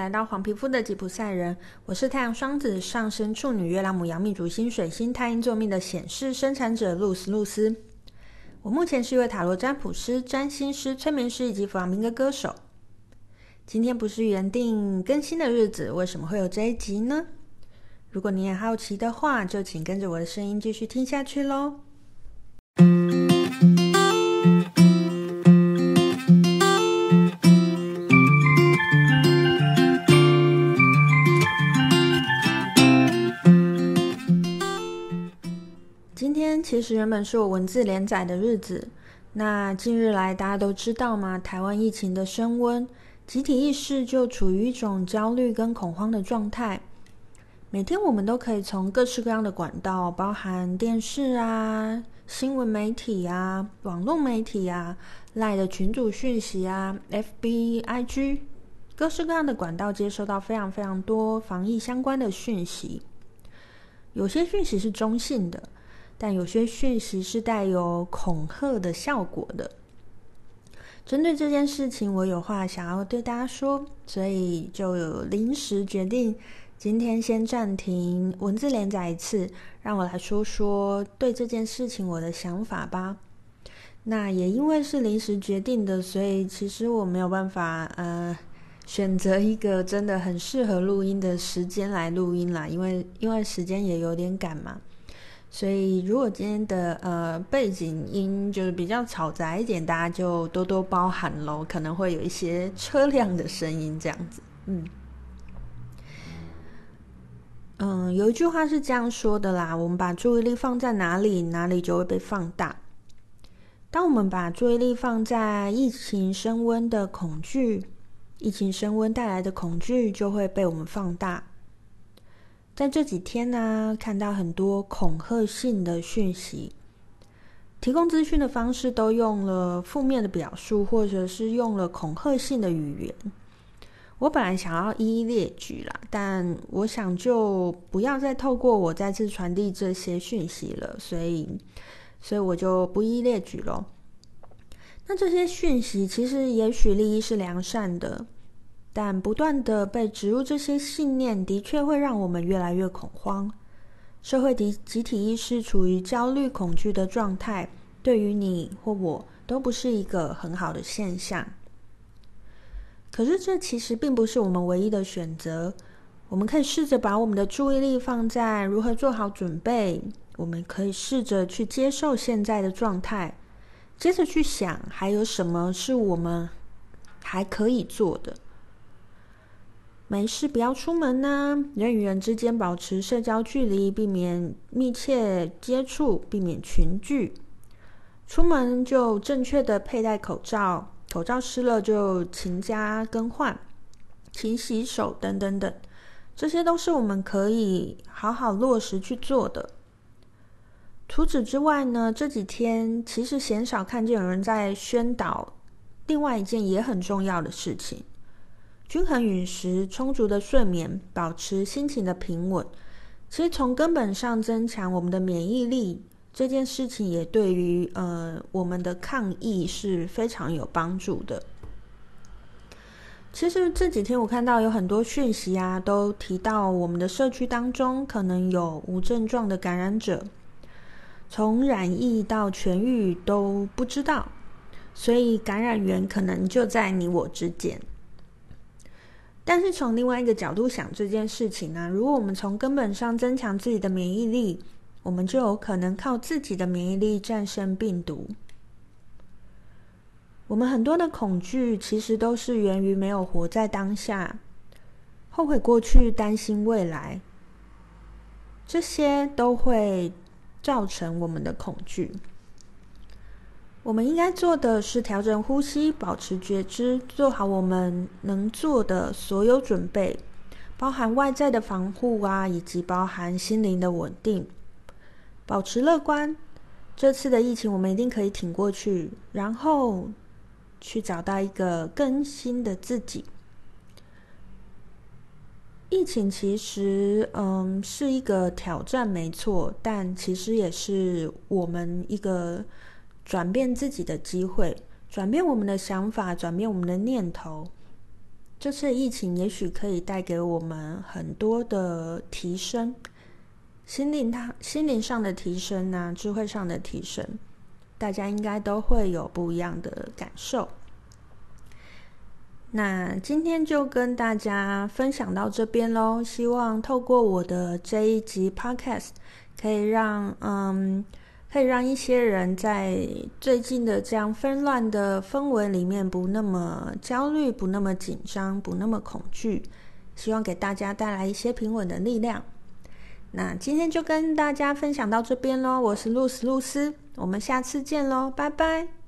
来到黄皮肤的吉普赛人，我是太阳双子上升处女月亮母羊命主星水星太阴座命的显示生产者露丝露丝。我目前是一位塔罗占卜师、占星师、催眠师以及弗朗明哥歌手。今天不是原定更新的日子，为什么会有这一集呢？如果你也好奇的话，就请跟着我的声音继续听下去喽。今天其实原本是我文字连载的日子，那近日来大家都知道吗？台湾疫情的升温，集体意识就处于一种焦虑跟恐慌的状态。每天我们都可以从各式各样的管道，包含电视啊、新闻媒体啊、网络媒体啊、赖的群组讯息啊、FB、IG，各式各样的管道接收到非常非常多防疫相关的讯息。有些讯息是中性的。但有些讯息是带有恐吓的效果的。针对这件事情，我有话想要对大家说，所以就有临时决定，今天先暂停文字连载一次，让我来说说对这件事情我的想法吧。那也因为是临时决定的，所以其实我没有办法呃选择一个真的很适合录音的时间来录音啦，因为因为时间也有点赶嘛。所以，如果今天的呃背景音就是比较嘈杂一点，大家就多多包涵喽。可能会有一些车辆的声音这样子。嗯嗯，有一句话是这样说的啦：我们把注意力放在哪里，哪里就会被放大。当我们把注意力放在疫情升温的恐惧，疫情升温带来的恐惧就会被我们放大。在这几天呢、看到很多恐吓性的讯息，提供资讯的方式都用了负面的表述，或者是用了恐吓性的语言。我本来想要一一列举啦，但我想就不要再透过我再次传递这些讯息了，所以，所以我就不一一列举喽。那这些讯息其实也许利益是良善的。但不断的被植入这些信念，的确会让我们越来越恐慌。社会的集体意识处于焦虑、恐惧的状态，对于你或我都不是一个很好的现象。可是，这其实并不是我们唯一的选择。我们可以试着把我们的注意力放在如何做好准备。我们可以试着去接受现在的状态，接着去想还有什么是我们还可以做的。没事，不要出门呢。人与人之间保持社交距离，避免密切接触，避免群聚。出门就正确的佩戴口罩，口罩湿了就勤加更换，勤洗手等等等，这些都是我们可以好好落实去做的。除此之外呢，这几天其实鲜少看见有人在宣导另外一件也很重要的事情。均衡饮食、充足的睡眠、保持心情的平稳，其实从根本上增强我们的免疫力，这件事情也对于呃我们的抗疫是非常有帮助的。其实这几天我看到有很多讯息啊，都提到我们的社区当中可能有无症状的感染者，从染疫到痊愈都不知道，所以感染源可能就在你我之间。但是从另外一个角度想这件事情呢，如果我们从根本上增强自己的免疫力，我们就有可能靠自己的免疫力战胜病毒。我们很多的恐惧其实都是源于没有活在当下，后悔过去，担心未来，这些都会造成我们的恐惧。我们应该做的是调整呼吸，保持觉知，做好我们能做的所有准备，包含外在的防护啊，以及包含心灵的稳定，保持乐观。这次的疫情，我们一定可以挺过去，然后去找到一个更新的自己。疫情其实，嗯，是一个挑战，没错，但其实也是我们一个。转变自己的机会，转变我们的想法，转变我们的念头。这次疫情也许可以带给我们很多的提升，心灵它心灵上的提升啊，智慧上的提升，大家应该都会有不一样的感受。那今天就跟大家分享到这边喽，希望透过我的这一集 Podcast，可以让嗯，可以让一些人在最近的这样纷乱的氛围里面不那么焦虑，不那么紧张，不那么恐惧，希望给大家带来一些平稳的力量。那今天就跟大家分享到这边喽，我是露丝露丝，我们下次见喽，拜拜。